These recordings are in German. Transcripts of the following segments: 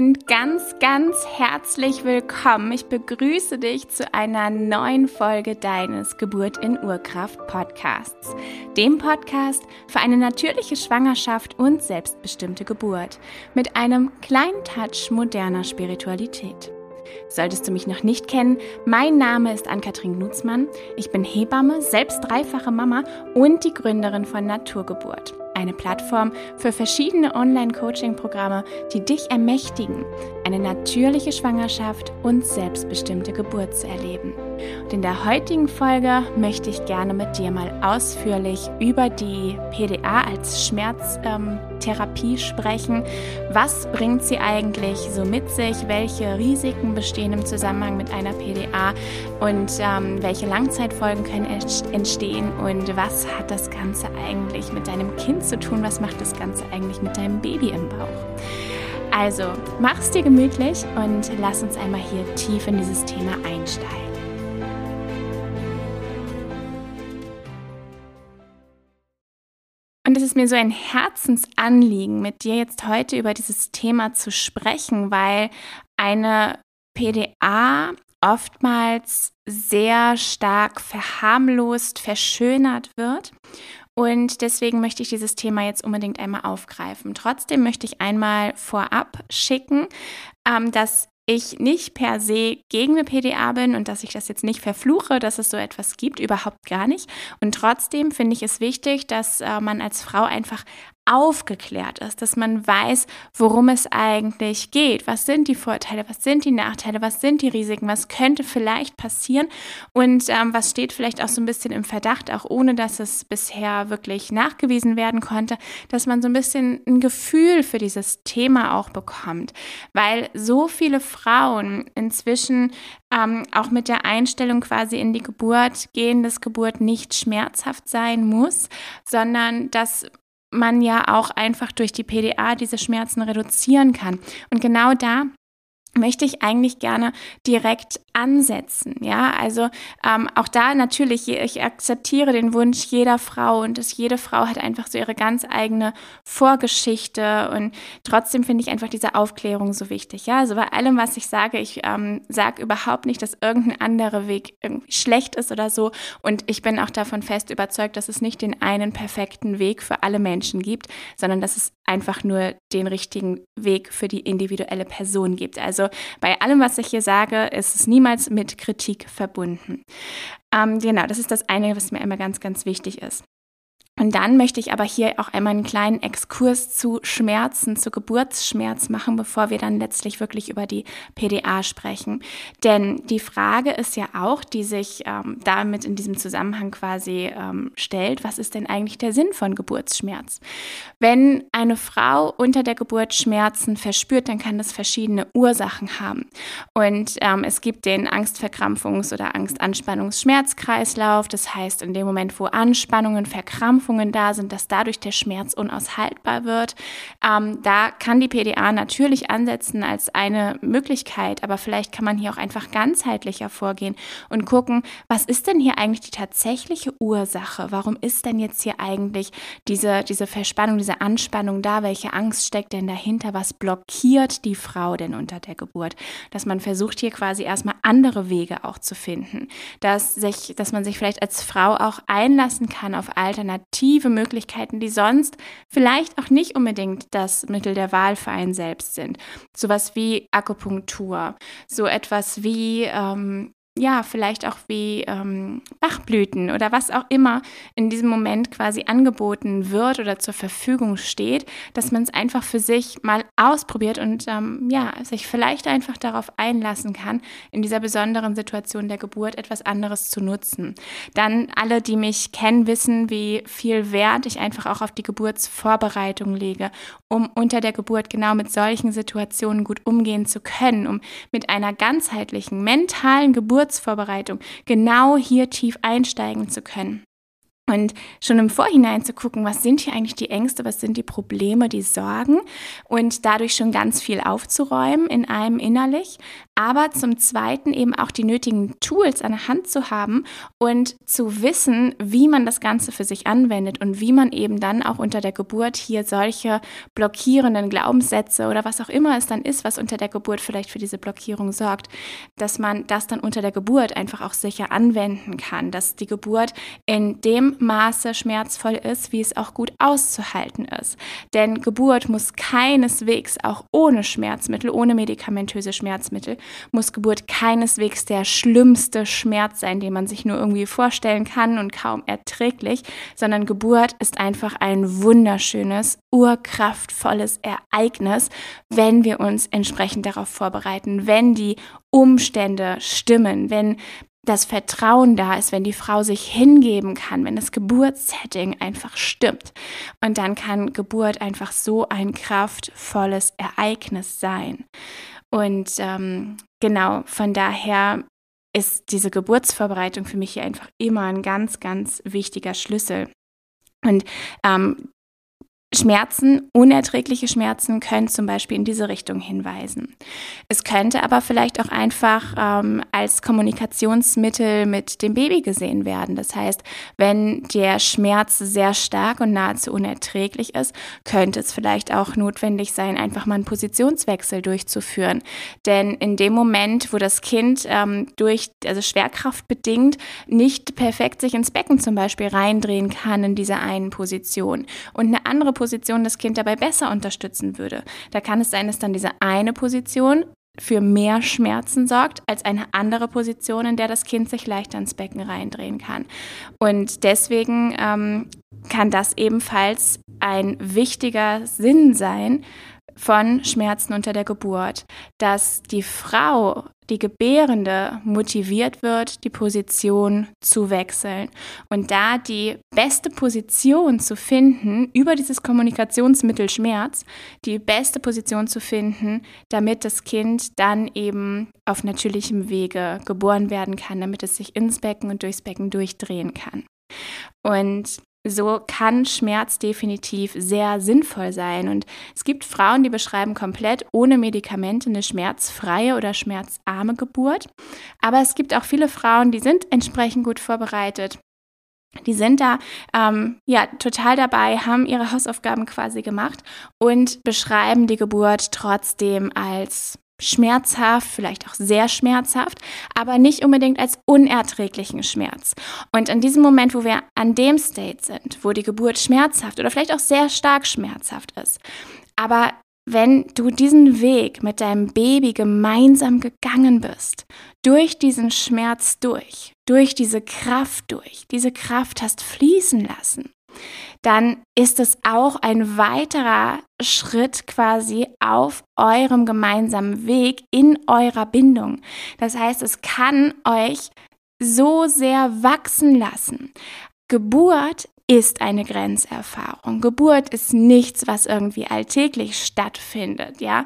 und ganz, ganz herzlich willkommen. Ich begrüße dich zu einer neuen Folge deines Geburt in Urkraft Podcasts, dem Podcast für eine natürliche Schwangerschaft und selbstbestimmte Geburt mit einem kleinen Touch moderner Spiritualität. Solltest du mich noch nicht kennen, mein Name ist Ann-Kathrin Gnutzmann. Ich bin Hebamme, selbst dreifache Mama und die Gründerin von Naturgeburt eine Plattform für verschiedene Online-Coaching-Programme, die dich ermächtigen, eine natürliche Schwangerschaft und selbstbestimmte Geburt zu erleben. Und in der heutigen Folge möchte ich gerne mit dir mal ausführlich über die PDA als Schmerztherapie ähm, sprechen. Was bringt sie eigentlich so mit sich? Welche Risiken bestehen im Zusammenhang mit einer PDA? Und ähm, welche Langzeitfolgen können entstehen? Und was hat das Ganze eigentlich mit deinem Kind zu tun? Was macht das Ganze eigentlich mit deinem Baby im Bauch? Also, mach's dir gemütlich und lass uns einmal hier tief in dieses Thema einsteigen. Und es ist mir so ein Herzensanliegen, mit dir jetzt heute über dieses Thema zu sprechen, weil eine PDA oftmals sehr stark verharmlost, verschönert wird. Und deswegen möchte ich dieses Thema jetzt unbedingt einmal aufgreifen. Trotzdem möchte ich einmal vorab schicken, ähm, dass ich nicht per se gegen eine PDA bin und dass ich das jetzt nicht verfluche, dass es so etwas gibt, überhaupt gar nicht. Und trotzdem finde ich es wichtig, dass äh, man als Frau einfach aufgeklärt ist, dass man weiß, worum es eigentlich geht. Was sind die Vorteile, was sind die Nachteile, was sind die Risiken, was könnte vielleicht passieren? Und ähm, was steht vielleicht auch so ein bisschen im Verdacht, auch ohne dass es bisher wirklich nachgewiesen werden konnte, dass man so ein bisschen ein Gefühl für dieses Thema auch bekommt, weil so viele Frauen inzwischen ähm, auch mit der Einstellung quasi in die Geburt gehen, dass Geburt nicht schmerzhaft sein muss, sondern dass man ja auch einfach durch die PDA diese Schmerzen reduzieren kann. Und genau da möchte ich eigentlich gerne direkt ansetzen. Ja, also ähm, auch da natürlich, ich akzeptiere den Wunsch jeder Frau und dass jede Frau hat einfach so ihre ganz eigene Vorgeschichte und trotzdem finde ich einfach diese Aufklärung so wichtig. Ja, also bei allem, was ich sage, ich ähm, sage überhaupt nicht, dass irgendein anderer Weg irgendwie schlecht ist oder so und ich bin auch davon fest überzeugt, dass es nicht den einen perfekten Weg für alle Menschen gibt, sondern dass es einfach nur den richtigen Weg für die individuelle Person gibt. Also bei allem, was ich hier sage, ist es niemals mit Kritik verbunden. Ähm, genau, das ist das eine, was mir immer ganz, ganz wichtig ist. Und dann möchte ich aber hier auch einmal einen kleinen Exkurs zu Schmerzen, zu Geburtsschmerz machen, bevor wir dann letztlich wirklich über die PDA sprechen. Denn die Frage ist ja auch, die sich ähm, damit in diesem Zusammenhang quasi ähm, stellt, was ist denn eigentlich der Sinn von Geburtsschmerz? Wenn eine Frau unter der Geburt Schmerzen verspürt, dann kann das verschiedene Ursachen haben. Und ähm, es gibt den Angstverkrampfungs- oder Angstanspannungsschmerzkreislauf. Das heißt, in dem Moment, wo Anspannungen, Verkrampfungen, Verkrampfungen da sind, dass dadurch der Schmerz unaushaltbar wird. Ähm, da kann die PDA natürlich ansetzen als eine Möglichkeit, aber vielleicht kann man hier auch einfach ganzheitlicher vorgehen und gucken, was ist denn hier eigentlich die tatsächliche Ursache? Warum ist denn jetzt hier eigentlich diese, diese Verspannung, diese Anspannung da? Welche Angst steckt denn dahinter? Was blockiert die Frau denn unter der Geburt? Dass man versucht, hier quasi erstmal andere Wege auch zu finden, dass, sich, dass man sich vielleicht als Frau auch einlassen kann auf Alternativen alternative Möglichkeiten, die sonst vielleicht auch nicht unbedingt das Mittel der Wahl für einen selbst sind. Sowas wie Akupunktur, so etwas wie ähm, ja, vielleicht auch wie ähm, Bachblüten oder was auch immer in diesem Moment quasi angeboten wird oder zur Verfügung steht, dass man es einfach für sich mal ausprobiert und ähm, ja, sich vielleicht einfach darauf einlassen kann, in dieser besonderen Situation der Geburt etwas anderes zu nutzen. Dann alle, die mich kennen, wissen, wie viel Wert ich einfach auch auf die Geburtsvorbereitung lege, um unter der Geburt genau mit solchen Situationen gut umgehen zu können, um mit einer ganzheitlichen mentalen Geburt Geburtsvorbereitung genau hier tief einsteigen zu können. Und schon im Vorhinein zu gucken, was sind hier eigentlich die Ängste, was sind die Probleme, die Sorgen und dadurch schon ganz viel aufzuräumen in einem innerlich, aber zum Zweiten eben auch die nötigen Tools an der Hand zu haben und zu wissen, wie man das Ganze für sich anwendet und wie man eben dann auch unter der Geburt hier solche blockierenden Glaubenssätze oder was auch immer es dann ist, was unter der Geburt vielleicht für diese Blockierung sorgt, dass man das dann unter der Geburt einfach auch sicher anwenden kann, dass die Geburt in dem Maße schmerzvoll ist, wie es auch gut auszuhalten ist. Denn Geburt muss keineswegs auch ohne Schmerzmittel, ohne medikamentöse Schmerzmittel, muss Geburt keineswegs der schlimmste Schmerz sein, den man sich nur irgendwie vorstellen kann und kaum erträglich, sondern Geburt ist einfach ein wunderschönes, urkraftvolles Ereignis, wenn wir uns entsprechend darauf vorbereiten, wenn die Umstände stimmen, wenn das Vertrauen da ist, wenn die Frau sich hingeben kann, wenn das Geburtssetting einfach stimmt. Und dann kann Geburt einfach so ein kraftvolles Ereignis sein. Und ähm, genau, von daher ist diese Geburtsvorbereitung für mich hier einfach immer ein ganz, ganz wichtiger Schlüssel. Und ähm, Schmerzen, unerträgliche Schmerzen können zum Beispiel in diese Richtung hinweisen. Es könnte aber vielleicht auch einfach ähm, als Kommunikationsmittel mit dem Baby gesehen werden. Das heißt, wenn der Schmerz sehr stark und nahezu unerträglich ist, könnte es vielleicht auch notwendig sein, einfach mal einen Positionswechsel durchzuführen. Denn in dem Moment, wo das Kind ähm, durch, also Schwerkraft bedingt, nicht perfekt sich ins Becken zum Beispiel reindrehen kann in dieser einen Position und eine andere Position das Kind dabei besser unterstützen würde. Da kann es sein, dass dann diese eine Position für mehr Schmerzen sorgt als eine andere Position, in der das Kind sich leichter ins Becken reindrehen kann. Und deswegen ähm, kann das ebenfalls ein wichtiger Sinn sein, von Schmerzen unter der Geburt, dass die Frau, die Gebärende, motiviert wird, die Position zu wechseln. Und da die beste Position zu finden, über dieses Kommunikationsmittel Schmerz, die beste Position zu finden, damit das Kind dann eben auf natürlichem Wege geboren werden kann, damit es sich ins Becken und durchs Becken durchdrehen kann. Und so kann Schmerz definitiv sehr sinnvoll sein. Und es gibt Frauen, die beschreiben komplett ohne Medikamente eine schmerzfreie oder schmerzarme Geburt. Aber es gibt auch viele Frauen, die sind entsprechend gut vorbereitet. Die sind da ähm, ja total dabei, haben ihre Hausaufgaben quasi gemacht und beschreiben die Geburt trotzdem als schmerzhaft, vielleicht auch sehr schmerzhaft, aber nicht unbedingt als unerträglichen Schmerz. Und in diesem Moment, wo wir an dem State sind, wo die Geburt schmerzhaft oder vielleicht auch sehr stark schmerzhaft ist, aber wenn du diesen Weg mit deinem Baby gemeinsam gegangen bist, durch diesen Schmerz durch, durch diese Kraft durch, diese Kraft hast fließen lassen, dann ist es auch ein weiterer Schritt quasi auf eurem gemeinsamen Weg in eurer Bindung. Das heißt, es kann euch so sehr wachsen lassen. Geburt ist eine Grenzerfahrung. Geburt ist nichts, was irgendwie alltäglich stattfindet, ja.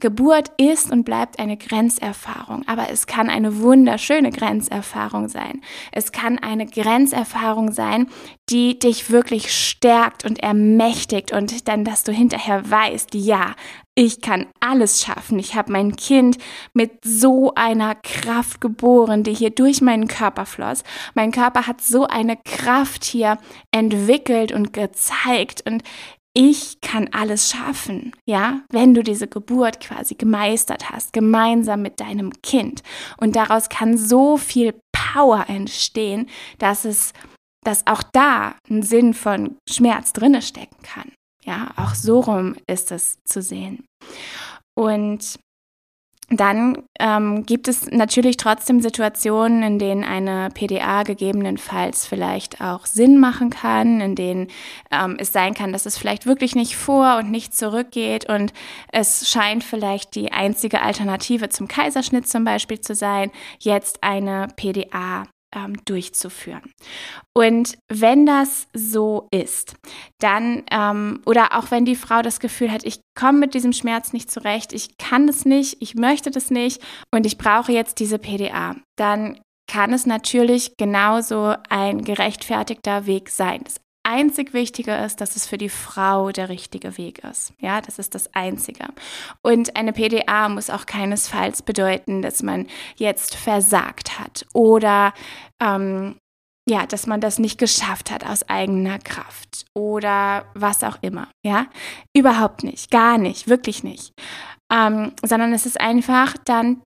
Geburt ist und bleibt eine Grenzerfahrung, aber es kann eine wunderschöne Grenzerfahrung sein. Es kann eine Grenzerfahrung sein, die dich wirklich stärkt und ermächtigt und dann, dass du hinterher weißt, ja, ich kann alles schaffen. Ich habe mein Kind mit so einer Kraft geboren, die hier durch meinen Körper floss. Mein Körper hat so eine Kraft hier entwickelt und gezeigt und ich kann alles schaffen, ja, wenn du diese Geburt quasi gemeistert hast, gemeinsam mit deinem Kind. Und daraus kann so viel Power entstehen, dass es, dass auch da ein Sinn von Schmerz drinne stecken kann. Ja, auch so rum ist es zu sehen. Und dann ähm, gibt es natürlich trotzdem Situationen, in denen eine PDA gegebenenfalls vielleicht auch Sinn machen kann, in denen ähm, es sein kann, dass es vielleicht wirklich nicht vor und nicht zurückgeht und es scheint vielleicht die einzige Alternative zum Kaiserschnitt zum Beispiel zu sein, jetzt eine PDA ähm, durchzuführen. Und wenn das so ist, dann, ähm, oder auch wenn die Frau das Gefühl hat, ich komme mit diesem Schmerz nicht zurecht, ich kann das nicht, ich möchte das nicht und ich brauche jetzt diese PDA, dann kann es natürlich genauso ein gerechtfertigter Weg sein. Das einzig Wichtige ist, dass es für die Frau der richtige Weg ist. Ja, das ist das Einzige. Und eine PDA muss auch keinesfalls bedeuten, dass man jetzt versagt hat oder ähm, ja, dass man das nicht geschafft hat aus eigener Kraft oder was auch immer. Ja, überhaupt nicht, gar nicht, wirklich nicht. Ähm, sondern es ist einfach dann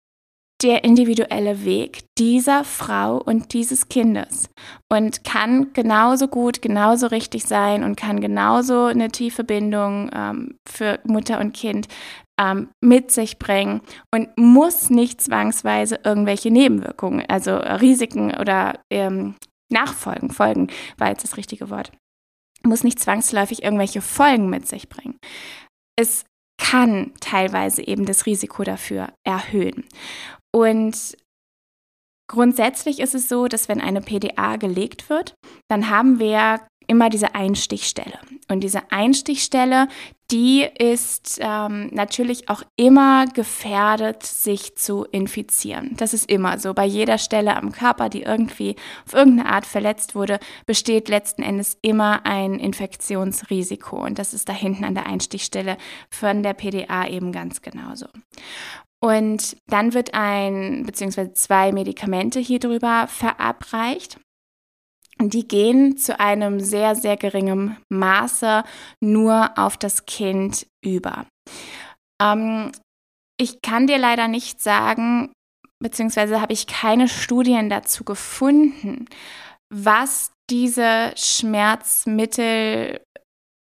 der individuelle Weg dieser Frau und dieses Kindes und kann genauso gut, genauso richtig sein und kann genauso eine tiefe Bindung ähm, für Mutter und Kind ähm, mit sich bringen und muss nicht zwangsweise irgendwelche Nebenwirkungen, also Risiken oder ähm, Nachfolgen, Folgen war jetzt das richtige Wort, muss nicht zwangsläufig irgendwelche Folgen mit sich bringen. Es kann teilweise eben das Risiko dafür erhöhen. Und grundsätzlich ist es so, dass wenn eine PDA gelegt wird, dann haben wir immer diese Einstichstelle. Und diese Einstichstelle, die ist ähm, natürlich auch immer gefährdet, sich zu infizieren. Das ist immer so. Bei jeder Stelle am Körper, die irgendwie auf irgendeine Art verletzt wurde, besteht letzten Endes immer ein Infektionsrisiko. Und das ist da hinten an der Einstichstelle von der PDA eben ganz genauso. Und dann wird ein bzw. zwei Medikamente hier drüber verabreicht. Die gehen zu einem sehr, sehr geringen Maße nur auf das Kind über. Ähm, ich kann dir leider nicht sagen, beziehungsweise habe ich keine Studien dazu gefunden, was diese Schmerzmittel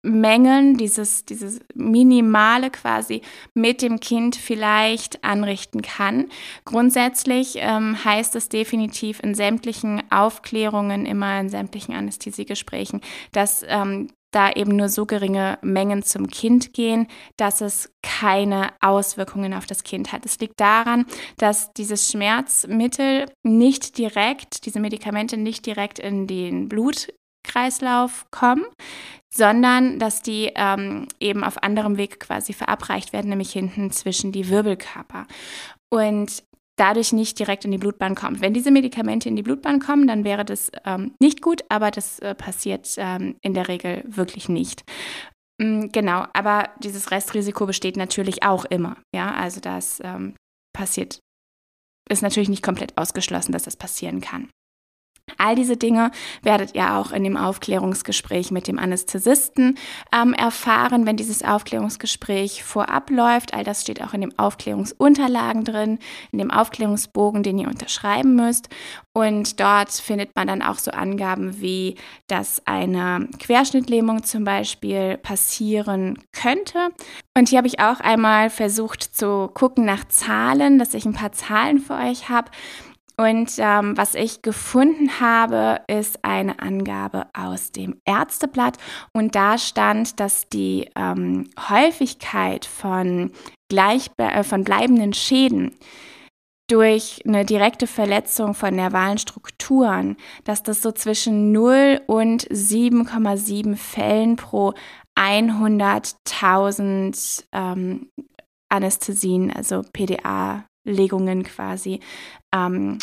Mengen, dieses, dieses Minimale quasi mit dem Kind vielleicht anrichten kann. Grundsätzlich ähm, heißt es definitiv in sämtlichen Aufklärungen, immer in sämtlichen Anästhesiegesprächen, dass ähm, da eben nur so geringe Mengen zum Kind gehen, dass es keine Auswirkungen auf das Kind hat. Es liegt daran, dass dieses Schmerzmittel nicht direkt, diese Medikamente nicht direkt in den Blutkreislauf kommen, sondern dass die ähm, eben auf anderem Weg quasi verabreicht werden, nämlich hinten zwischen die Wirbelkörper. Und dadurch nicht direkt in die Blutbahn kommt. Wenn diese Medikamente in die Blutbahn kommen, dann wäre das ähm, nicht gut, aber das äh, passiert ähm, in der Regel wirklich nicht. Mhm, genau, aber dieses Restrisiko besteht natürlich auch immer. Ja, also das ähm, passiert, ist natürlich nicht komplett ausgeschlossen, dass das passieren kann. All diese Dinge werdet ihr auch in dem Aufklärungsgespräch mit dem Anästhesisten ähm, erfahren, wenn dieses Aufklärungsgespräch vorab läuft. All das steht auch in dem Aufklärungsunterlagen drin, in dem Aufklärungsbogen, den ihr unterschreiben müsst. Und dort findet man dann auch so Angaben wie, dass eine Querschnittlähmung zum Beispiel passieren könnte. Und hier habe ich auch einmal versucht zu gucken nach Zahlen, dass ich ein paar Zahlen für euch habe. Und ähm, was ich gefunden habe, ist eine Angabe aus dem Ärzteblatt. Und da stand, dass die ähm, Häufigkeit von, äh, von bleibenden Schäden durch eine direkte Verletzung von nervalen Strukturen, dass das so zwischen 0 und 7,7 Fällen pro 100.000 ähm, Anästhesien, also PDA Legungen quasi, ähm,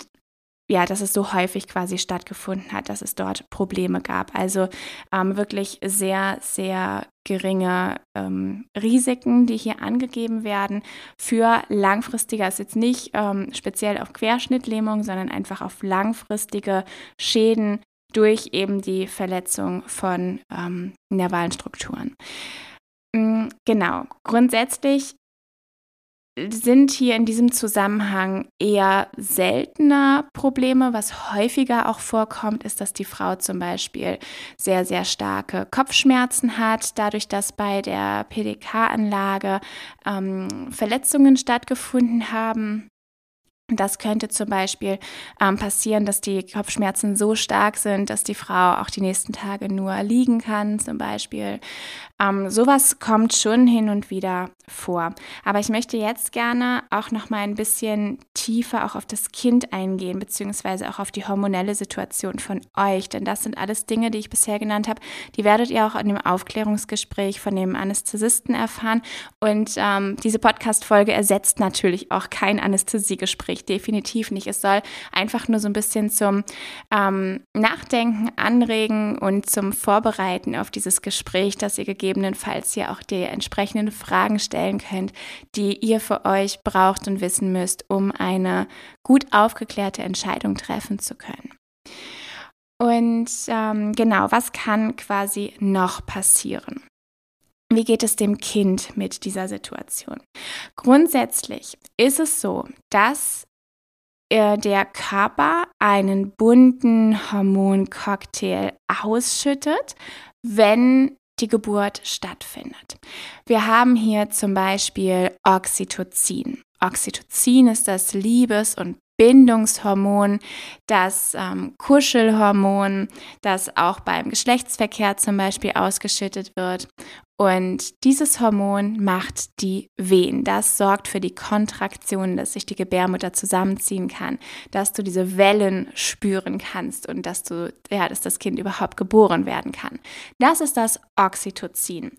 ja, dass es so häufig quasi stattgefunden hat, dass es dort Probleme gab. Also ähm, wirklich sehr, sehr geringe ähm, Risiken, die hier angegeben werden für langfristige, ist jetzt nicht ähm, speziell auf Querschnittlähmung, sondern einfach auf langfristige Schäden durch eben die Verletzung von ähm, nervalen Strukturen. Mm, genau, grundsätzlich sind hier in diesem Zusammenhang eher seltener Probleme. Was häufiger auch vorkommt, ist, dass die Frau zum Beispiel sehr, sehr starke Kopfschmerzen hat, dadurch, dass bei der PDK-Anlage ähm, Verletzungen stattgefunden haben. Das könnte zum Beispiel ähm, passieren, dass die Kopfschmerzen so stark sind, dass die Frau auch die nächsten Tage nur liegen kann, zum Beispiel. Ähm, sowas kommt schon hin und wieder vor. Aber ich möchte jetzt gerne auch noch mal ein bisschen tiefer auch auf das Kind eingehen, beziehungsweise auch auf die hormonelle Situation von euch. Denn das sind alles Dinge, die ich bisher genannt habe. Die werdet ihr auch in dem Aufklärungsgespräch von dem Anästhesisten erfahren. Und ähm, diese Podcast-Folge ersetzt natürlich auch kein Anästhesiegespräch ich definitiv nicht. Es soll einfach nur so ein bisschen zum ähm, Nachdenken anregen und zum Vorbereiten auf dieses Gespräch, dass ihr gegebenenfalls hier auch die entsprechenden Fragen stellen könnt, die ihr für euch braucht und wissen müsst, um eine gut aufgeklärte Entscheidung treffen zu können. Und ähm, genau, was kann quasi noch passieren? Wie geht es dem Kind mit dieser Situation? Grundsätzlich ist es so, dass der Körper einen bunten Hormoncocktail ausschüttet, wenn die Geburt stattfindet. Wir haben hier zum Beispiel Oxytocin. Oxytocin ist das Liebes- und Bindungshormon, das ähm, Kuschelhormon, das auch beim Geschlechtsverkehr zum Beispiel ausgeschüttet wird. Und dieses Hormon macht die Wehen. Das sorgt für die Kontraktion, dass sich die Gebärmutter zusammenziehen kann, dass du diese Wellen spüren kannst und dass du, ja, dass das Kind überhaupt geboren werden kann. Das ist das Oxytocin.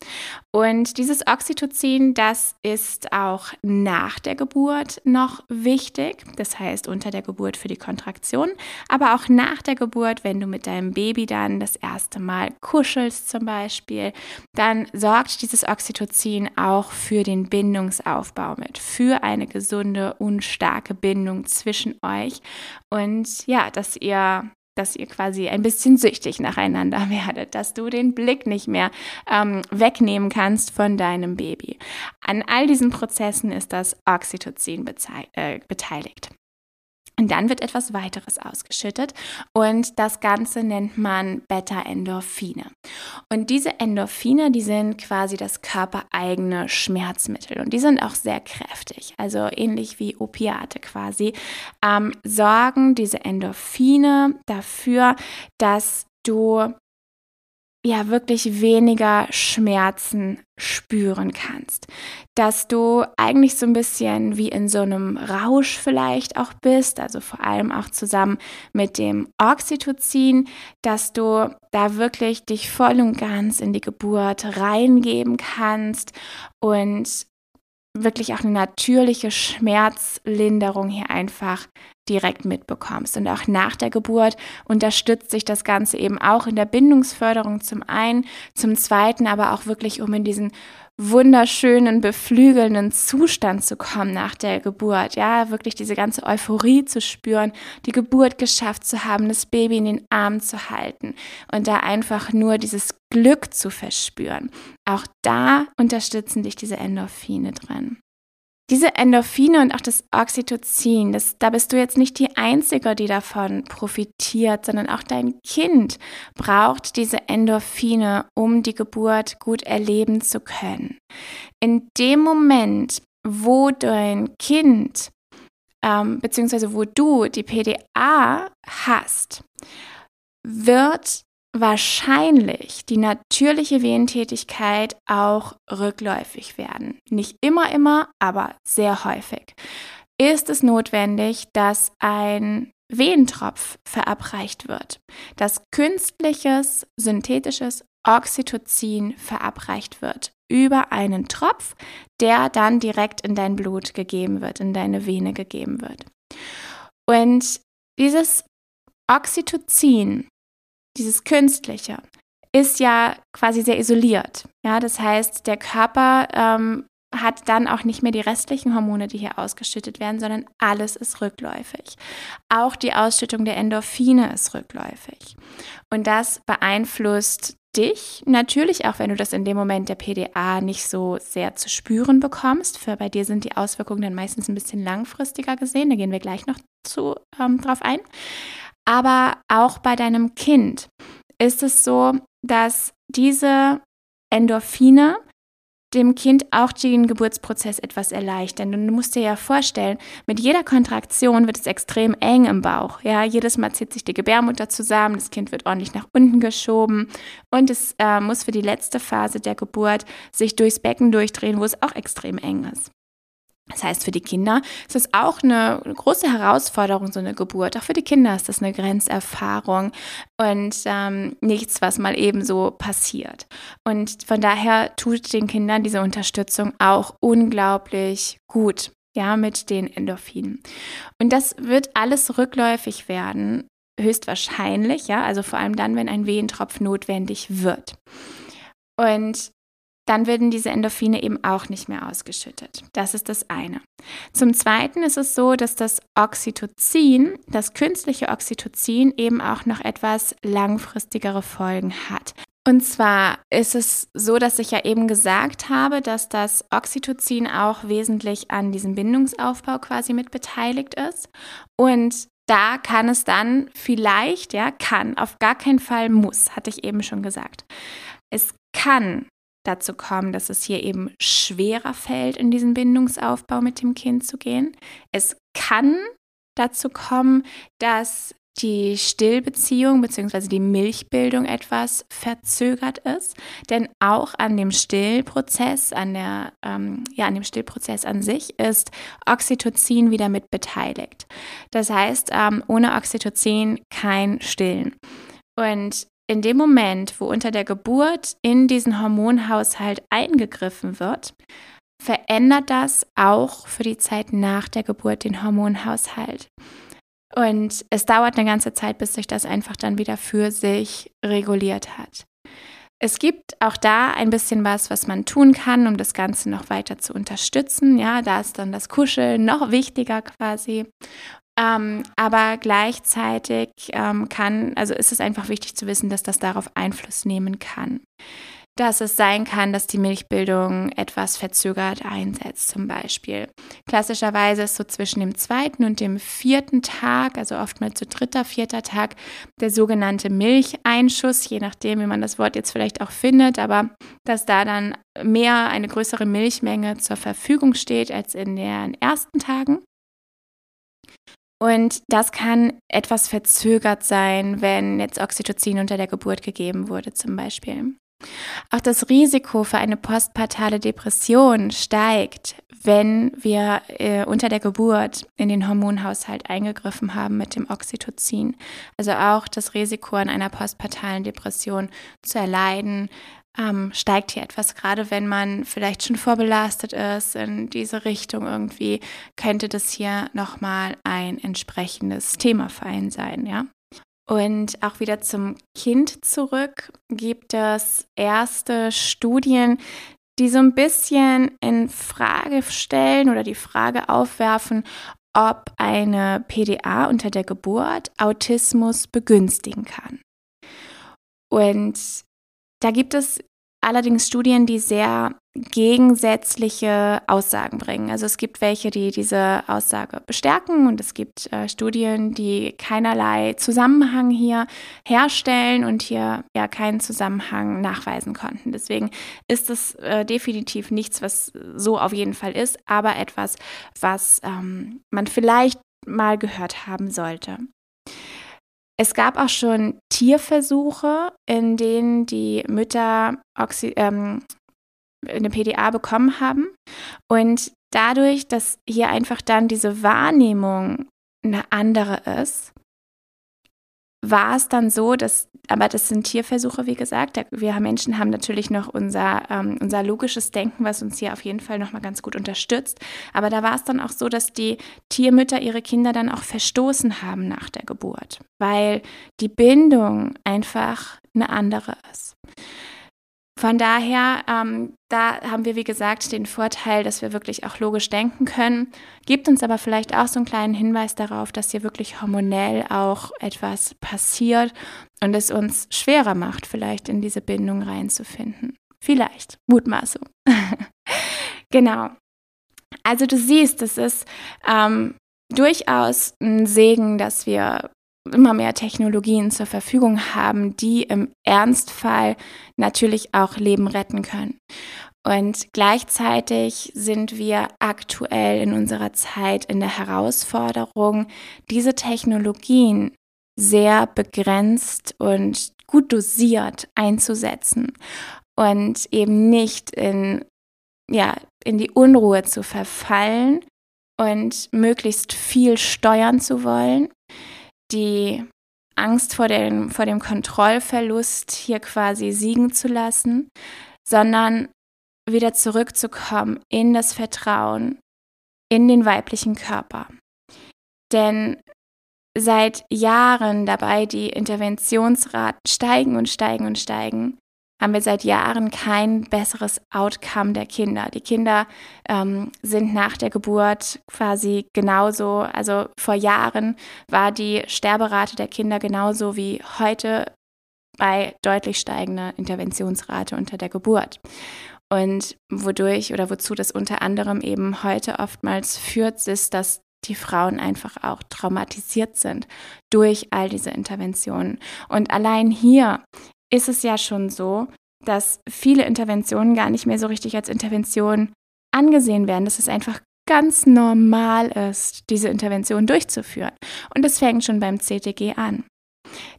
Und dieses Oxytocin, das ist auch nach der Geburt noch wichtig. Das heißt, unter der Geburt für die Kontraktion, aber auch nach der Geburt, wenn du mit deinem Baby dann das erste Mal kuschelst zum Beispiel, dann sorgt sorgt dieses Oxytocin auch für den Bindungsaufbau mit, für eine gesunde und starke Bindung zwischen euch und ja, dass ihr dass ihr quasi ein bisschen süchtig nacheinander werdet, dass du den Blick nicht mehr ähm, wegnehmen kannst von deinem Baby. An all diesen Prozessen ist das Oxytocin äh, beteiligt. Und dann wird etwas weiteres ausgeschüttet und das Ganze nennt man Beta-Endorphine. Und diese Endorphine, die sind quasi das körpereigene Schmerzmittel und die sind auch sehr kräftig, also ähnlich wie Opiate quasi, ähm, sorgen diese Endorphine dafür, dass du ja wirklich weniger Schmerzen spüren kannst. Dass du eigentlich so ein bisschen wie in so einem Rausch vielleicht auch bist, also vor allem auch zusammen mit dem Oxytocin, dass du da wirklich dich voll und ganz in die Geburt reingeben kannst und wirklich auch eine natürliche Schmerzlinderung hier einfach direkt mitbekommst. Und auch nach der Geburt unterstützt sich das Ganze eben auch in der Bindungsförderung zum einen, zum zweiten aber auch wirklich, um in diesen wunderschönen, beflügelnden Zustand zu kommen nach der Geburt. Ja, wirklich diese ganze Euphorie zu spüren, die Geburt geschafft zu haben, das Baby in den Arm zu halten und da einfach nur dieses Glück zu verspüren. Auch da unterstützen dich diese Endorphine drin. Diese Endorphine und auch das Oxytocin, das, da bist du jetzt nicht die Einzige, die davon profitiert, sondern auch dein Kind braucht diese Endorphine, um die Geburt gut erleben zu können. In dem Moment, wo dein Kind, ähm, beziehungsweise wo du die PDA hast, wird wahrscheinlich die natürliche Wehentätigkeit auch rückläufig werden. Nicht immer, immer, aber sehr häufig. Ist es notwendig, dass ein Wehentropf verabreicht wird, dass künstliches, synthetisches Oxytocin verabreicht wird über einen Tropf, der dann direkt in dein Blut gegeben wird, in deine Vene gegeben wird. Und dieses Oxytocin dieses Künstliche, ist ja quasi sehr isoliert. Ja, das heißt, der Körper ähm, hat dann auch nicht mehr die restlichen Hormone, die hier ausgeschüttet werden, sondern alles ist rückläufig. Auch die Ausschüttung der Endorphine ist rückläufig. Und das beeinflusst dich natürlich, auch wenn du das in dem Moment der PDA nicht so sehr zu spüren bekommst. Für bei dir sind die Auswirkungen dann meistens ein bisschen langfristiger gesehen. Da gehen wir gleich noch zu, ähm, drauf ein. Aber auch bei deinem Kind ist es so, dass diese Endorphine dem Kind auch den Geburtsprozess etwas erleichtern. Und du musst dir ja vorstellen, mit jeder Kontraktion wird es extrem eng im Bauch. Ja, jedes Mal zieht sich die Gebärmutter zusammen, das Kind wird ordentlich nach unten geschoben und es äh, muss für die letzte Phase der Geburt sich durchs Becken durchdrehen, wo es auch extrem eng ist. Das heißt, für die Kinder ist es auch eine große Herausforderung, so eine Geburt. Auch für die Kinder ist das eine Grenzerfahrung und ähm, nichts, was mal eben so passiert. Und von daher tut den Kindern diese Unterstützung auch unglaublich gut. ja, mit den Endorphinen. Und das wird alles rückläufig werden, höchstwahrscheinlich, ja, also vor allem dann, wenn ein Wehentropf notwendig wird. Und dann werden diese Endorphine eben auch nicht mehr ausgeschüttet. Das ist das eine. Zum Zweiten ist es so, dass das Oxytocin, das künstliche Oxytocin, eben auch noch etwas langfristigere Folgen hat. Und zwar ist es so, dass ich ja eben gesagt habe, dass das Oxytocin auch wesentlich an diesem Bindungsaufbau quasi mit beteiligt ist. Und da kann es dann vielleicht, ja, kann, auf gar keinen Fall muss, hatte ich eben schon gesagt. Es kann dazu kommen, dass es hier eben schwerer fällt, in diesen Bindungsaufbau mit dem Kind zu gehen. Es kann dazu kommen, dass die Stillbeziehung bzw. die Milchbildung etwas verzögert ist. Denn auch an dem Stillprozess, an, der, ähm, ja, an dem Stillprozess an sich ist Oxytocin wieder mit beteiligt. Das heißt, ähm, ohne Oxytocin kein Stillen. Und in dem Moment, wo unter der Geburt in diesen Hormonhaushalt eingegriffen wird, verändert das auch für die Zeit nach der Geburt den Hormonhaushalt. Und es dauert eine ganze Zeit, bis sich das einfach dann wieder für sich reguliert hat. Es gibt auch da ein bisschen was, was man tun kann, um das Ganze noch weiter zu unterstützen. Ja, da ist dann das Kuscheln noch wichtiger quasi. Ähm, aber gleichzeitig ähm, kann, also ist es einfach wichtig zu wissen, dass das darauf Einfluss nehmen kann dass es sein kann, dass die Milchbildung etwas verzögert einsetzt, zum Beispiel. Klassischerweise ist so zwischen dem zweiten und dem vierten Tag, also oftmals so dritter, vierter Tag, der sogenannte Milcheinschuss, je nachdem, wie man das Wort jetzt vielleicht auch findet, aber dass da dann mehr, eine größere Milchmenge zur Verfügung steht als in den ersten Tagen. Und das kann etwas verzögert sein, wenn jetzt Oxytocin unter der Geburt gegeben wurde, zum Beispiel. Auch das Risiko für eine postpartale Depression steigt, wenn wir äh, unter der Geburt in den Hormonhaushalt eingegriffen haben mit dem Oxytocin. Also auch das Risiko an einer postpartalen Depression zu erleiden, ähm, steigt hier etwas, gerade wenn man vielleicht schon vorbelastet ist in diese Richtung irgendwie, könnte das hier nochmal ein entsprechendes Thema für einen sein, ja. Und auch wieder zum Kind zurück gibt es erste Studien, die so ein bisschen in Frage stellen oder die Frage aufwerfen, ob eine PDA unter der Geburt Autismus begünstigen kann. Und da gibt es allerdings Studien, die sehr gegensätzliche Aussagen bringen. Also es gibt welche, die diese Aussage bestärken und es gibt äh, Studien, die keinerlei Zusammenhang hier herstellen und hier ja keinen Zusammenhang nachweisen konnten. Deswegen ist es äh, definitiv nichts, was so auf jeden Fall ist, aber etwas, was ähm, man vielleicht mal gehört haben sollte. Es gab auch schon Tierversuche, in denen die Mütter Oxy ähm, eine PDA bekommen haben. Und dadurch, dass hier einfach dann diese Wahrnehmung eine andere ist, war es dann so, dass, aber das sind Tierversuche, wie gesagt, wir Menschen haben natürlich noch unser, ähm, unser logisches Denken, was uns hier auf jeden Fall nochmal ganz gut unterstützt. Aber da war es dann auch so, dass die Tiermütter ihre Kinder dann auch verstoßen haben nach der Geburt, weil die Bindung einfach eine andere ist. Von daher, ähm, da haben wir, wie gesagt, den Vorteil, dass wir wirklich auch logisch denken können. Gibt uns aber vielleicht auch so einen kleinen Hinweis darauf, dass hier wirklich hormonell auch etwas passiert und es uns schwerer macht, vielleicht in diese Bindung reinzufinden. Vielleicht, Mutmaßung. genau. Also du siehst, es ist ähm, durchaus ein Segen, dass wir immer mehr Technologien zur Verfügung haben, die im Ernstfall natürlich auch Leben retten können. Und gleichzeitig sind wir aktuell in unserer Zeit in der Herausforderung, diese Technologien sehr begrenzt und gut dosiert einzusetzen und eben nicht in, ja, in die Unruhe zu verfallen und möglichst viel steuern zu wollen, die Angst vor dem, vor dem Kontrollverlust hier quasi siegen zu lassen, sondern wieder zurückzukommen in das Vertrauen, in den weiblichen Körper. Denn seit Jahren dabei die Interventionsraten steigen und steigen und steigen, haben wir seit Jahren kein besseres Outcome der Kinder. Die Kinder ähm, sind nach der Geburt quasi genauso, also vor Jahren war die Sterberate der Kinder genauso wie heute bei deutlich steigender Interventionsrate unter der Geburt. Und wodurch oder wozu das unter anderem eben heute oftmals führt, ist, dass die Frauen einfach auch traumatisiert sind durch all diese Interventionen. Und allein hier ist es ja schon so, dass viele Interventionen gar nicht mehr so richtig als Intervention angesehen werden, dass es einfach ganz normal ist, diese Intervention durchzuführen. Und das fängt schon beim CTG an.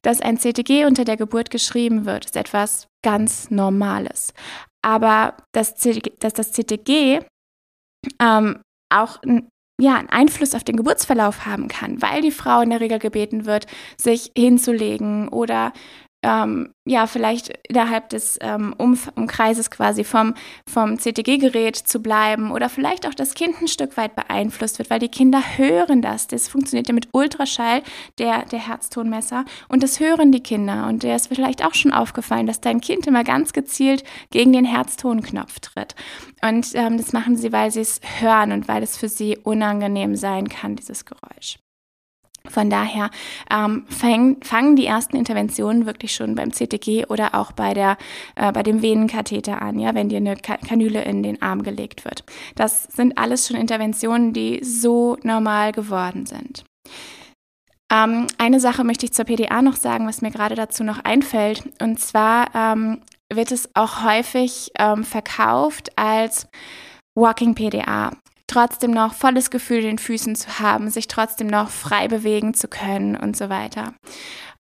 Dass ein CTG unter der Geburt geschrieben wird, ist etwas ganz Normales. Aber dass, dass das CTG ähm, auch ja, einen Einfluss auf den Geburtsverlauf haben kann, weil die Frau in der Regel gebeten wird, sich hinzulegen oder ähm, ja, vielleicht innerhalb des ähm, Umkreises quasi vom, vom CTG-Gerät zu bleiben oder vielleicht auch das Kind ein Stück weit beeinflusst wird, weil die Kinder hören das. Das funktioniert ja mit Ultraschall, der, der Herztonmesser, und das hören die Kinder. Und der ist vielleicht auch schon aufgefallen, dass dein Kind immer ganz gezielt gegen den Herztonknopf tritt. Und ähm, das machen sie, weil sie es hören und weil es für sie unangenehm sein kann, dieses Geräusch. Von daher ähm, fang, fangen die ersten Interventionen wirklich schon beim CTG oder auch bei, der, äh, bei dem Venenkatheter an, ja, wenn dir eine Kanüle in den Arm gelegt wird. Das sind alles schon Interventionen, die so normal geworden sind. Ähm, eine Sache möchte ich zur PDA noch sagen, was mir gerade dazu noch einfällt. Und zwar ähm, wird es auch häufig ähm, verkauft als Walking PDA trotzdem noch volles Gefühl in den Füßen zu haben, sich trotzdem noch frei bewegen zu können und so weiter.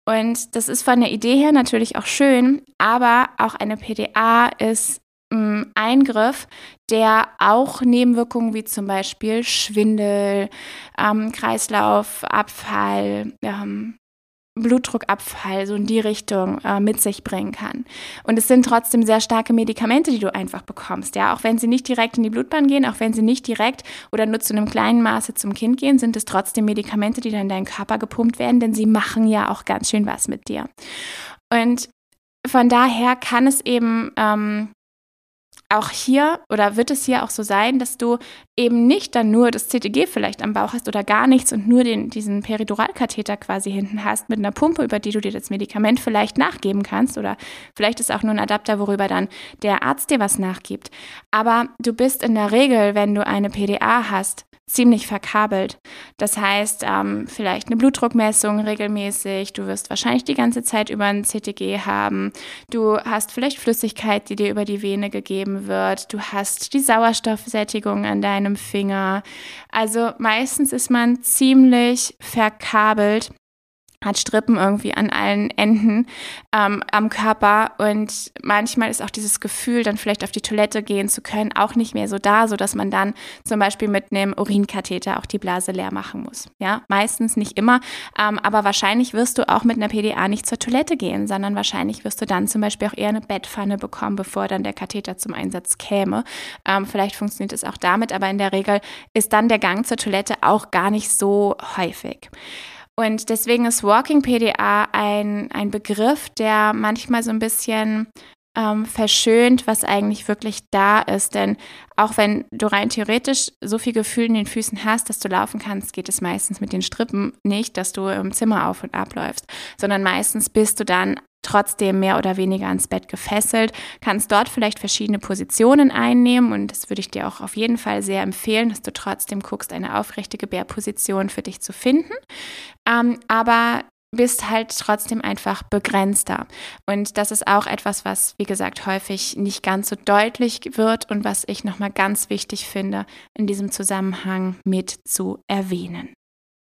Und das ist von der Idee her natürlich auch schön, aber auch eine PDA ist ein Eingriff, der auch Nebenwirkungen wie zum Beispiel Schwindel, ähm, Kreislaufabfall, ähm, Blutdruckabfall so in die Richtung äh, mit sich bringen kann. Und es sind trotzdem sehr starke Medikamente, die du einfach bekommst. Ja, auch wenn sie nicht direkt in die Blutbahn gehen, auch wenn sie nicht direkt oder nur zu einem kleinen Maße zum Kind gehen, sind es trotzdem Medikamente, die dann in deinen Körper gepumpt werden, denn sie machen ja auch ganz schön was mit dir. Und von daher kann es eben ähm, auch hier oder wird es hier auch so sein, dass du eben nicht dann nur das CTG vielleicht am Bauch hast oder gar nichts und nur den, diesen Periduralkatheter quasi hinten hast mit einer Pumpe, über die du dir das Medikament vielleicht nachgeben kannst oder vielleicht ist auch nur ein Adapter, worüber dann der Arzt dir was nachgibt. Aber du bist in der Regel, wenn du eine PDA hast, ziemlich verkabelt. Das heißt, ähm, vielleicht eine Blutdruckmessung regelmäßig, du wirst wahrscheinlich die ganze Zeit über ein CTG haben, du hast vielleicht Flüssigkeit, die dir über die Vene gegeben wird, du hast die Sauerstoffsättigung an deinem Finger. Also meistens ist man ziemlich verkabelt hat Strippen irgendwie an allen Enden ähm, am Körper und manchmal ist auch dieses Gefühl, dann vielleicht auf die Toilette gehen zu können, auch nicht mehr so da, so dass man dann zum Beispiel mit einem Urinkatheter auch die Blase leer machen muss. Ja, meistens nicht immer, ähm, aber wahrscheinlich wirst du auch mit einer PDA nicht zur Toilette gehen, sondern wahrscheinlich wirst du dann zum Beispiel auch eher eine Bettpfanne bekommen, bevor dann der Katheter zum Einsatz käme. Ähm, vielleicht funktioniert es auch damit, aber in der Regel ist dann der Gang zur Toilette auch gar nicht so häufig. Und deswegen ist Walking PDA ein, ein Begriff, der manchmal so ein bisschen ähm, verschönt, was eigentlich wirklich da ist. Denn auch wenn du rein theoretisch so viel Gefühl in den Füßen hast, dass du laufen kannst, geht es meistens mit den Strippen nicht, dass du im Zimmer auf und ab läufst, sondern meistens bist du dann trotzdem mehr oder weniger ans Bett gefesselt, kannst dort vielleicht verschiedene Positionen einnehmen und das würde ich dir auch auf jeden Fall sehr empfehlen, dass du trotzdem guckst, eine aufrechte Gebärposition für dich zu finden. Ähm, aber bist halt trotzdem einfach begrenzter. Und das ist auch etwas, was, wie gesagt, häufig nicht ganz so deutlich wird und was ich nochmal ganz wichtig finde, in diesem Zusammenhang mit zu erwähnen.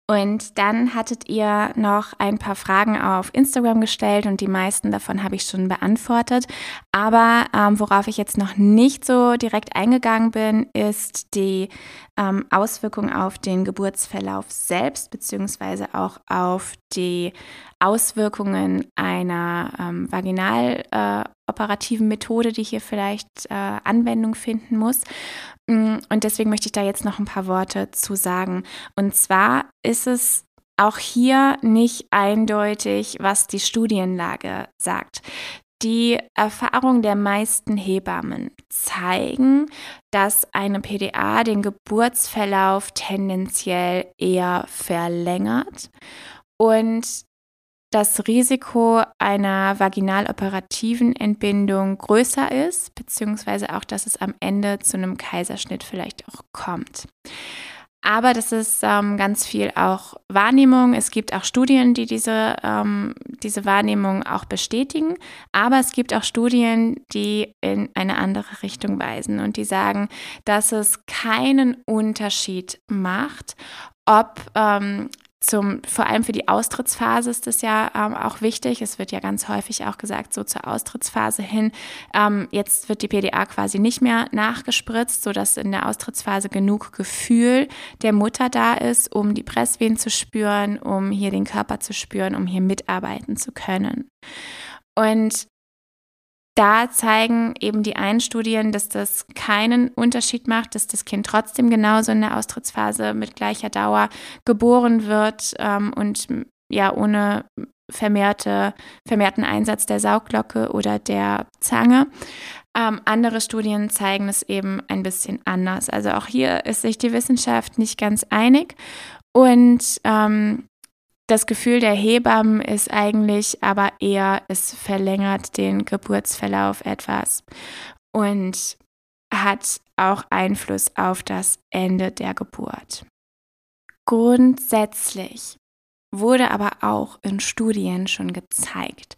Und dann hattet ihr noch ein paar Fragen auf Instagram gestellt und die meisten davon habe ich schon beantwortet. Aber ähm, worauf ich jetzt noch nicht so direkt eingegangen bin, ist die ähm, Auswirkung auf den Geburtsverlauf selbst, beziehungsweise auch auf die Auswirkungen einer ähm, vaginaloperativen äh, Methode, die hier vielleicht äh, Anwendung finden muss. Mm, und deswegen möchte ich da jetzt noch ein paar Worte zu sagen. Und zwar ist es auch hier nicht eindeutig, was die Studienlage sagt. Die Erfahrung der meisten Hebammen zeigen, dass eine PDA den Geburtsverlauf tendenziell eher verlängert und das Risiko einer vaginaloperativen Entbindung größer ist, beziehungsweise auch, dass es am Ende zu einem Kaiserschnitt vielleicht auch kommt. Aber das ist ähm, ganz viel auch Wahrnehmung. Es gibt auch Studien, die diese, ähm, diese Wahrnehmung auch bestätigen. Aber es gibt auch Studien, die in eine andere Richtung weisen und die sagen, dass es keinen Unterschied macht, ob ähm, zum, vor allem für die Austrittsphase ist das ja ähm, auch wichtig. Es wird ja ganz häufig auch gesagt, so zur Austrittsphase hin, ähm, jetzt wird die PDA quasi nicht mehr nachgespritzt, sodass in der Austrittsphase genug Gefühl der Mutter da ist, um die Presswehen zu spüren, um hier den Körper zu spüren, um hier mitarbeiten zu können. Und da zeigen eben die einen Studien, dass das keinen Unterschied macht, dass das Kind trotzdem genauso in der Austrittsphase mit gleicher Dauer geboren wird ähm, und ja ohne vermehrte, vermehrten Einsatz der Sauglocke oder der Zange. Ähm, andere Studien zeigen es eben ein bisschen anders. Also auch hier ist sich die Wissenschaft nicht ganz einig. Und ähm, das Gefühl der Hebammen ist eigentlich aber eher, es verlängert den Geburtsverlauf etwas und hat auch Einfluss auf das Ende der Geburt. Grundsätzlich wurde aber auch in Studien schon gezeigt,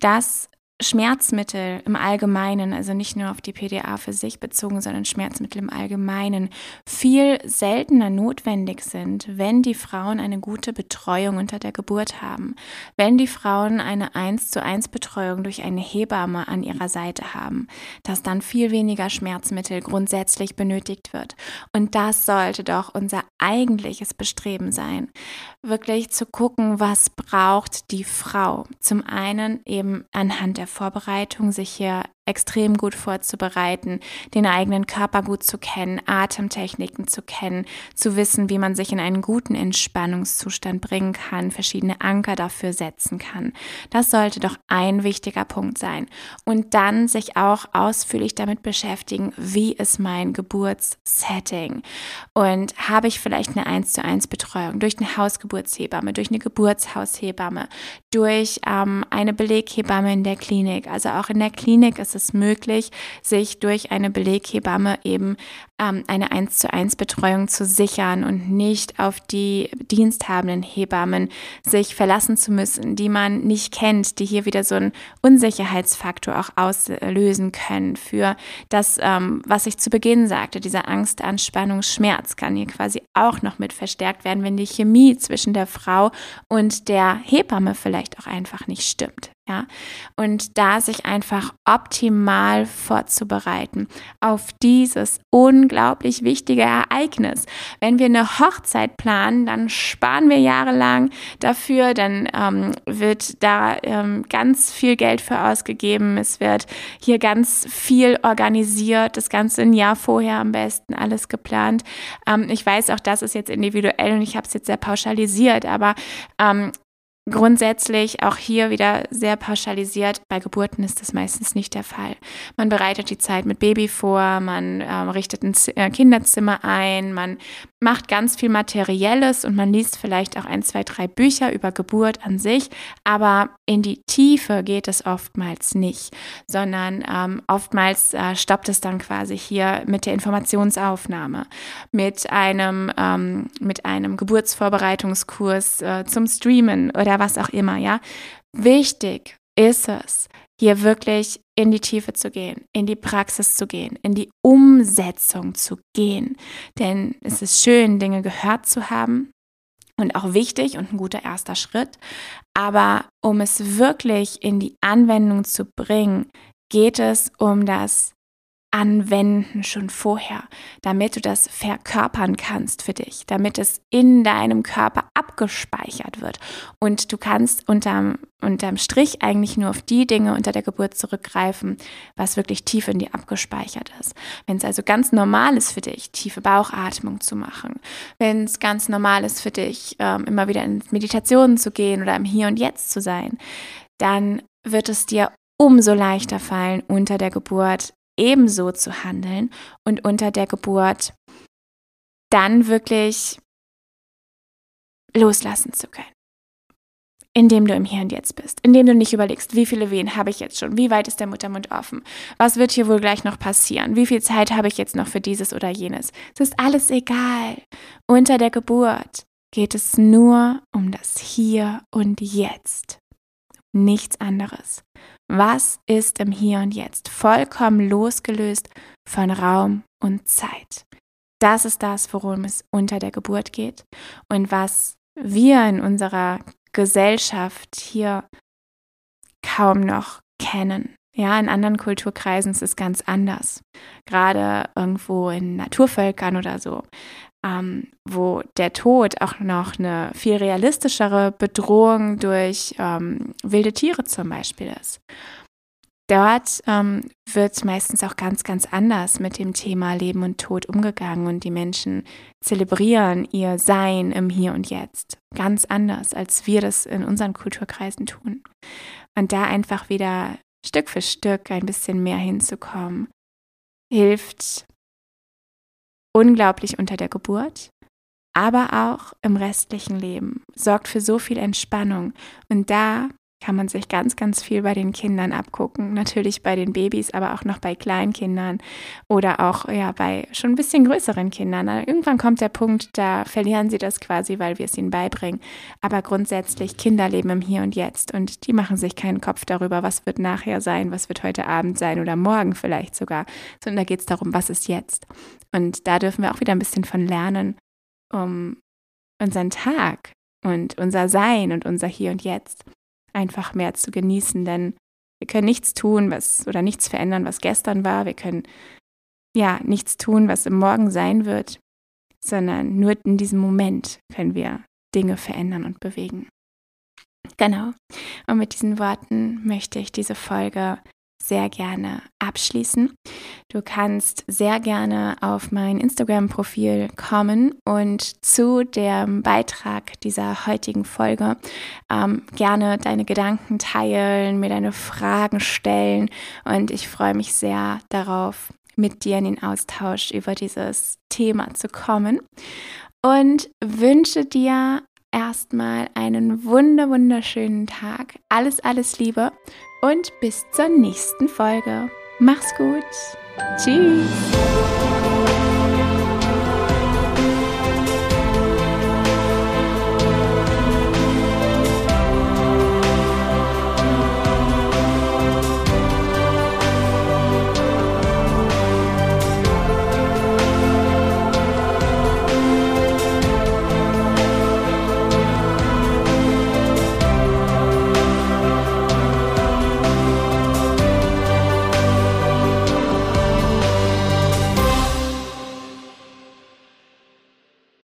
dass Schmerzmittel im Allgemeinen, also nicht nur auf die PDA für sich bezogen, sondern Schmerzmittel im Allgemeinen, viel seltener notwendig sind, wenn die Frauen eine gute Betreuung unter der Geburt haben, wenn die Frauen eine 1 zu 1 Betreuung durch eine Hebamme an ihrer Seite haben, dass dann viel weniger Schmerzmittel grundsätzlich benötigt wird. Und das sollte doch unser eigentliches Bestreben sein, wirklich zu gucken, was braucht die Frau. Zum einen eben anhand der Vorbereitung, sich hier extrem gut vorzubereiten, den eigenen Körper gut zu kennen, Atemtechniken zu kennen, zu wissen, wie man sich in einen guten Entspannungszustand bringen kann, verschiedene Anker dafür setzen kann. Das sollte doch ein wichtiger Punkt sein. Und dann sich auch ausführlich damit beschäftigen, wie ist mein Geburtssetting? Und habe ich vielleicht eine 1 zu 1 Betreuung durch eine Hausgeburtshebamme, durch eine Geburtshaushebamme, durch ähm, eine Beleghebamme in der Klinik. Also auch in der Klinik ist es möglich, sich durch eine Beleghebamme eben ähm, eine 1 zu 1 Betreuung zu sichern und nicht auf die diensthabenden Hebammen sich verlassen zu müssen, die man nicht kennt, die hier wieder so einen Unsicherheitsfaktor auch auslösen können für das, ähm, was ich zu Beginn sagte, diese Angst, Anspannung, Schmerz kann hier quasi auch noch mit verstärkt werden, wenn die Chemie zwischen der Frau und der Hebamme vielleicht auch einfach nicht stimmt. Ja, und da sich einfach optimal vorzubereiten auf dieses unglaublich wichtige Ereignis. Wenn wir eine Hochzeit planen, dann sparen wir jahrelang dafür, dann ähm, wird da ähm, ganz viel Geld für ausgegeben. Es wird hier ganz viel organisiert, das ganze ein Jahr vorher am besten alles geplant. Ähm, ich weiß auch, das ist jetzt individuell und ich habe es jetzt sehr pauschalisiert, aber ähm, Grundsätzlich auch hier wieder sehr pauschalisiert. Bei Geburten ist das meistens nicht der Fall. Man bereitet die Zeit mit Baby vor, man äh, richtet ein Z äh, Kinderzimmer ein, man macht ganz viel Materielles und man liest vielleicht auch ein, zwei, drei Bücher über Geburt an sich, aber in die Tiefe geht es oftmals nicht, sondern ähm, oftmals äh, stoppt es dann quasi hier mit der Informationsaufnahme, mit einem, ähm, mit einem Geburtsvorbereitungskurs äh, zum Streamen oder was auch immer, ja. Wichtig ist es, hier wirklich in die Tiefe zu gehen, in die Praxis zu gehen, in die Umsetzung zu gehen. Denn es ist schön, Dinge gehört zu haben und auch wichtig und ein guter erster Schritt. Aber um es wirklich in die Anwendung zu bringen, geht es um das anwenden schon vorher, damit du das verkörpern kannst für dich, damit es in deinem Körper abgespeichert wird. Und du kannst unterm, unterm Strich eigentlich nur auf die Dinge unter der Geburt zurückgreifen, was wirklich tief in dir abgespeichert ist. Wenn es also ganz normal ist für dich, tiefe Bauchatmung zu machen, wenn es ganz normal ist für dich, ähm, immer wieder in Meditationen zu gehen oder im Hier und Jetzt zu sein, dann wird es dir umso leichter fallen, unter der Geburt ebenso zu handeln und unter der Geburt dann wirklich loslassen zu können. Indem du im Hier und Jetzt bist, indem du nicht überlegst, wie viele Wehen habe ich jetzt schon, wie weit ist der Muttermund offen, was wird hier wohl gleich noch passieren, wie viel Zeit habe ich jetzt noch für dieses oder jenes. Es ist alles egal. Unter der Geburt geht es nur um das Hier und Jetzt. Nichts anderes. Was ist im Hier und Jetzt? Vollkommen losgelöst von Raum und Zeit. Das ist das, worum es unter der Geburt geht und was wir in unserer Gesellschaft hier kaum noch kennen. Ja, in anderen Kulturkreisen ist es ganz anders. Gerade irgendwo in Naturvölkern oder so, ähm, wo der Tod auch noch eine viel realistischere Bedrohung durch ähm, wilde Tiere zum Beispiel ist. Dort ähm, wird meistens auch ganz, ganz anders mit dem Thema Leben und Tod umgegangen und die Menschen zelebrieren ihr Sein im Hier und Jetzt. Ganz anders, als wir das in unseren Kulturkreisen tun. Und da einfach wieder Stück für Stück ein bisschen mehr hinzukommen, hilft unglaublich unter der Geburt, aber auch im restlichen Leben, sorgt für so viel Entspannung. Und da kann man sich ganz, ganz viel bei den Kindern abgucken. Natürlich bei den Babys, aber auch noch bei Kleinkindern oder auch ja bei schon ein bisschen größeren Kindern. Irgendwann kommt der Punkt, da verlieren sie das quasi, weil wir es ihnen beibringen. Aber grundsätzlich, Kinder leben im Hier und Jetzt und die machen sich keinen Kopf darüber, was wird nachher sein, was wird heute Abend sein oder morgen vielleicht sogar, sondern da geht es darum, was ist jetzt. Und da dürfen wir auch wieder ein bisschen von lernen, um unseren Tag und unser Sein und unser Hier und Jetzt einfach mehr zu genießen, denn wir können nichts tun, was oder nichts verändern, was gestern war. Wir können ja nichts tun, was im Morgen sein wird, sondern nur in diesem Moment können wir Dinge verändern und bewegen. Genau. Und mit diesen Worten möchte ich diese Folge sehr gerne abschließen. Du kannst sehr gerne auf mein Instagram-Profil kommen und zu dem Beitrag dieser heutigen Folge ähm, gerne deine Gedanken teilen, mir deine Fragen stellen und ich freue mich sehr darauf, mit dir in den Austausch über dieses Thema zu kommen und wünsche dir erstmal einen wunder wunderschönen Tag. Alles, alles Liebe und bis zur nächsten Folge. Mach's gut. Tschüss.